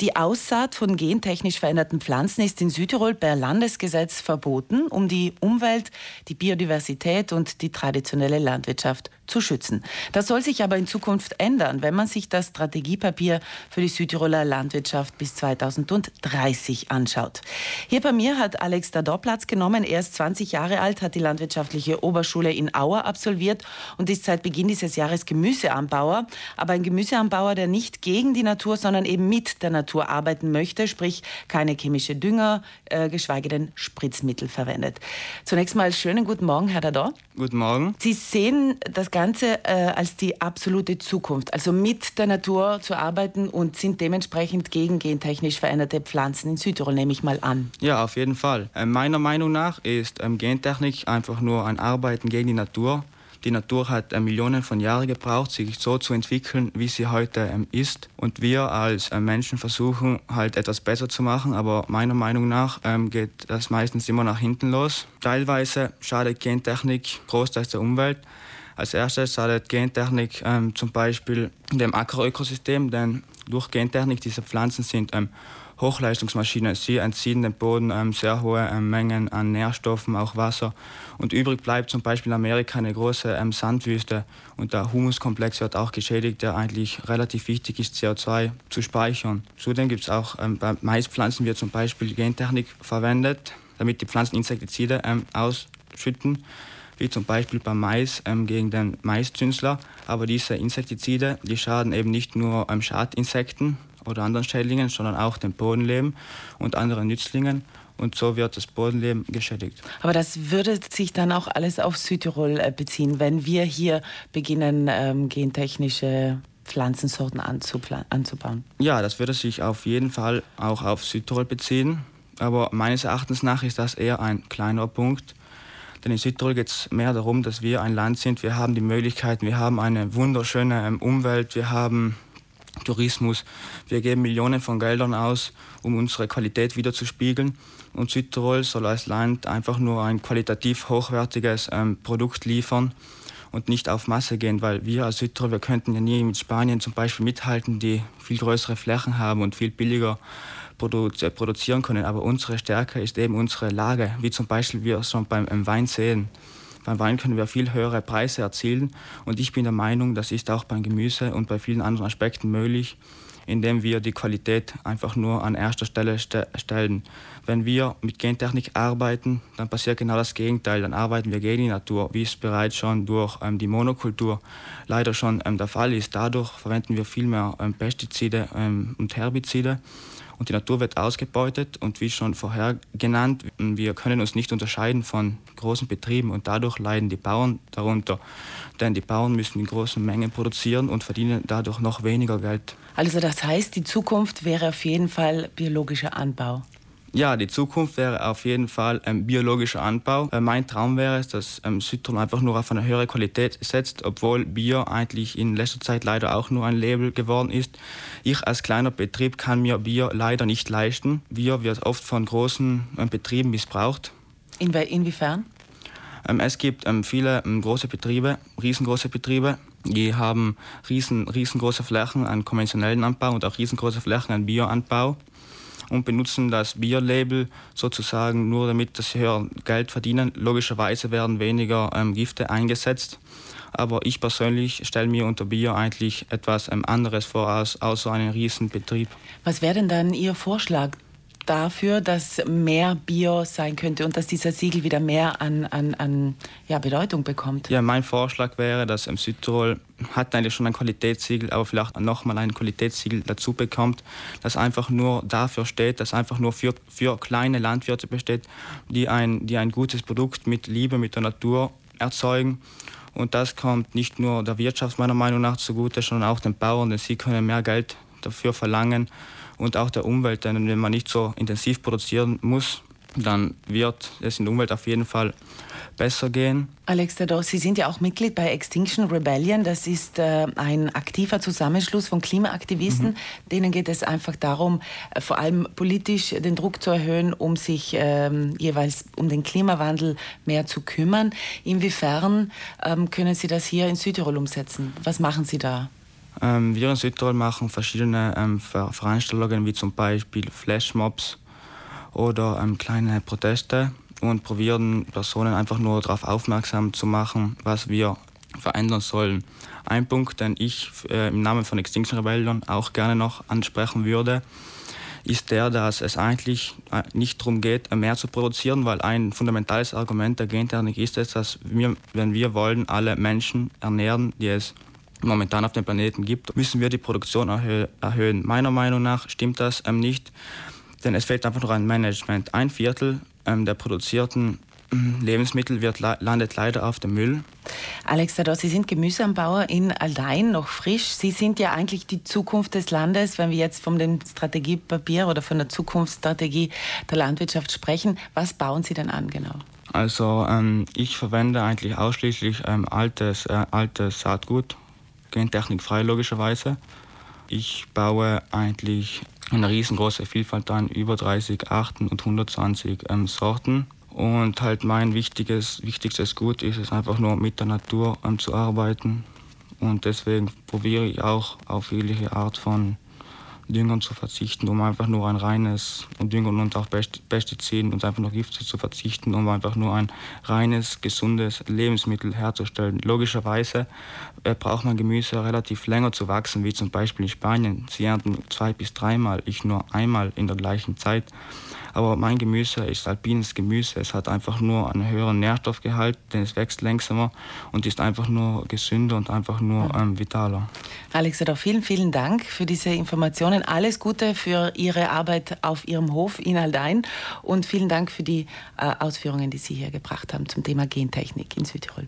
Die Aussaat von gentechnisch veränderten Pflanzen ist in Südtirol per Landesgesetz verboten, um die Umwelt, die Biodiversität und die traditionelle Landwirtschaft zu schützen. Das soll sich aber in Zukunft ändern, wenn man sich das Strategiepapier für die Südtiroler Landwirtschaft bis 2030 anschaut. Hier bei mir hat Alex Dador Platz genommen. Er ist 20 Jahre alt, hat die landwirtschaftliche Oberschule in Auer absolviert und ist seit Beginn dieses Jahres Gemüseanbauer. Aber ein Gemüseanbauer, der nicht gegen die Natur, sondern eben mit der Natur Natur arbeiten möchte, sprich keine chemische Dünger, äh, geschweige denn Spritzmittel verwendet. Zunächst mal schönen guten Morgen, Herr Dador. Guten Morgen. Sie sehen das Ganze äh, als die absolute Zukunft, also mit der Natur zu arbeiten und sind dementsprechend gegen gentechnisch veränderte Pflanzen in Südtirol, nehme ich mal an. Ja, auf jeden Fall. Äh, meiner Meinung nach ist ähm, Gentechnik einfach nur ein Arbeiten gegen die Natur. Die Natur hat äh, Millionen von Jahren gebraucht, sich so zu entwickeln, wie sie heute ähm, ist. Und wir als äh, Menschen versuchen halt etwas besser zu machen, aber meiner Meinung nach ähm, geht das meistens immer nach hinten los. Teilweise schadet Gentechnik großteils der Umwelt. Als erstes schadet Gentechnik ähm, zum Beispiel dem Ackerökosystem, denn durch Gentechnik diese Pflanzen sind Hochleistungsmaschinen. Sie entziehen dem Boden ähm, sehr hohe ähm, Mengen an Nährstoffen, auch Wasser. Und übrig bleibt zum Beispiel in Amerika eine große ähm, Sandwüste und der Humuskomplex wird auch geschädigt, der eigentlich relativ wichtig ist, CO2 zu speichern. Zudem gibt es auch ähm, bei Maispflanzen wird zum Beispiel Gentechnik verwendet, damit die Pflanzen Insektizide ähm, ausschütten wie zum Beispiel beim Mais ähm, gegen den Maiszünsler. Aber diese Insektizide, die schaden eben nicht nur ähm, Schadinsekten, oder anderen Schädlingen, sondern auch dem Bodenleben und anderen Nützlingen. Und so wird das Bodenleben geschädigt. Aber das würde sich dann auch alles auf Südtirol äh, beziehen, wenn wir hier beginnen, ähm, gentechnische Pflanzensorten anzubauen? Ja, das würde sich auf jeden Fall auch auf Südtirol beziehen. Aber meines Erachtens nach ist das eher ein kleiner Punkt. Denn in Südtirol geht es mehr darum, dass wir ein Land sind. Wir haben die Möglichkeiten, wir haben eine wunderschöne ähm, Umwelt, wir haben Tourismus. Wir geben Millionen von Geldern aus, um unsere Qualität wieder zu spiegeln. Und Südtirol soll als Land einfach nur ein qualitativ hochwertiges ähm, Produkt liefern und nicht auf Masse gehen, weil wir als Südtirol, wir könnten ja nie mit Spanien zum Beispiel mithalten, die viel größere Flächen haben und viel billiger produ äh, produzieren können. Aber unsere Stärke ist eben unsere Lage, wie zum Beispiel wir schon beim Wein sehen. Beim Wein können wir viel höhere Preise erzielen und ich bin der Meinung, das ist auch beim Gemüse und bei vielen anderen Aspekten möglich, indem wir die Qualität einfach nur an erster Stelle st stellen. Wenn wir mit Gentechnik arbeiten, dann passiert genau das Gegenteil. Dann arbeiten wir gegen die Natur, wie es bereits schon durch ähm, die Monokultur leider schon ähm, der Fall ist. Dadurch verwenden wir viel mehr ähm, Pestizide ähm, und Herbizide und die Natur wird ausgebeutet und wie schon vorher genannt, wir können uns nicht unterscheiden von großen Betrieben und dadurch leiden die Bauern darunter, denn die Bauern müssen in großen Mengen produzieren und verdienen dadurch noch weniger Geld. Also das heißt, die Zukunft wäre auf jeden Fall biologischer Anbau. Ja, die Zukunft wäre auf jeden Fall ein biologischer Anbau. Äh, mein Traum wäre es, dass ähm, Südtirol einfach nur auf eine höhere Qualität setzt, obwohl Bier eigentlich in letzter Zeit leider auch nur ein Label geworden ist. Ich als kleiner Betrieb kann mir Bier leider nicht leisten. Bier wird oft von großen ähm, Betrieben missbraucht. In, inwiefern? Ähm, es gibt ähm, viele ähm, große Betriebe, riesengroße Betriebe, die haben riesen, riesengroße Flächen an konventionellen Anbau und auch riesengroße Flächen an Bioanbau und benutzen das Bierlabel sozusagen nur damit, dass sie höher Geld verdienen. Logischerweise werden weniger ähm, Gifte eingesetzt. Aber ich persönlich stelle mir unter Bier eigentlich etwas ähm, anderes vor als außer einen Riesenbetrieb. Was wäre denn dann Ihr Vorschlag? Dafür, dass mehr Bio sein könnte und dass dieser Siegel wieder mehr an, an, an ja, Bedeutung bekommt? Ja, mein Vorschlag wäre, dass im Südtirol hat eigentlich schon ein Qualitätssiegel, aber vielleicht nochmal ein Qualitätssiegel dazu bekommt, das einfach nur dafür steht, das einfach nur für, für kleine Landwirte besteht, die ein, die ein gutes Produkt mit Liebe, mit der Natur erzeugen. Und das kommt nicht nur der Wirtschaft meiner Meinung nach zugute, sondern auch den Bauern, denn sie können mehr Geld dafür verlangen und auch der Umwelt. Denn wenn man nicht so intensiv produzieren muss, dann wird es in der Umwelt auf jeden Fall besser gehen. Alex Dador, Sie sind ja auch Mitglied bei Extinction Rebellion. Das ist äh, ein aktiver Zusammenschluss von Klimaaktivisten. Mhm. Denen geht es einfach darum, äh, vor allem politisch den Druck zu erhöhen, um sich ähm, jeweils um den Klimawandel mehr zu kümmern. Inwiefern ähm, können Sie das hier in Südtirol umsetzen? Was machen Sie da? Ähm, wir in Südtirol machen verschiedene ähm, Ver Veranstaltungen, wie zum Beispiel Flashmobs oder ähm, kleine Proteste und probieren Personen einfach nur darauf aufmerksam zu machen, was wir verändern sollen. Ein Punkt, den ich äh, im Namen von Extinction Rebellion auch gerne noch ansprechen würde, ist der, dass es eigentlich äh, nicht darum geht, mehr zu produzieren, weil ein fundamentales Argument der Gentechnik ist es, dass wir, wenn wir wollen, alle Menschen ernähren, die es momentan auf dem Planeten gibt, müssen wir die Produktion erhö erhöhen. Meiner Meinung nach stimmt das ähm, nicht, denn es fehlt einfach nur ein Management. Ein Viertel ähm, der produzierten ähm, Lebensmittel wird, landet leider auf dem Müll. Alex Sador, Sie sind Gemüseanbauer in Aldein, noch frisch. Sie sind ja eigentlich die Zukunft des Landes, wenn wir jetzt von dem Strategiepapier oder von der Zukunftsstrategie der Landwirtschaft sprechen. Was bauen Sie denn an genau? Also ähm, ich verwende eigentlich ausschließlich ähm, altes, äh, altes Saatgut, Gentechnik frei logischerweise. Ich baue eigentlich eine riesengroße Vielfalt an, über 30 Arten und 120 ähm, Sorten. Und halt mein wichtiges, wichtigstes Gut ist es einfach nur mit der Natur ähm, zu arbeiten. Und deswegen probiere ich auch auf jegliche Art von Düngern zu verzichten, um einfach nur ein reines und Düngern und auch Pestiziden und einfach nur Gifte zu verzichten, um einfach nur ein reines, gesundes Lebensmittel herzustellen. Logischerweise äh, braucht man Gemüse relativ länger zu wachsen, wie zum Beispiel in Spanien. Sie ernten zwei bis dreimal, ich nur einmal in der gleichen Zeit. Aber mein Gemüse ist alpines Gemüse. Es hat einfach nur einen höheren Nährstoffgehalt, denn es wächst langsamer und ist einfach nur gesünder und einfach nur ähm, vitaler. Alex, auch vielen, vielen Dank für diese Informationen. Alles Gute für Ihre Arbeit auf Ihrem Hof in Aldein und vielen Dank für die äh, Ausführungen, die Sie hier gebracht haben zum Thema Gentechnik in Südtirol.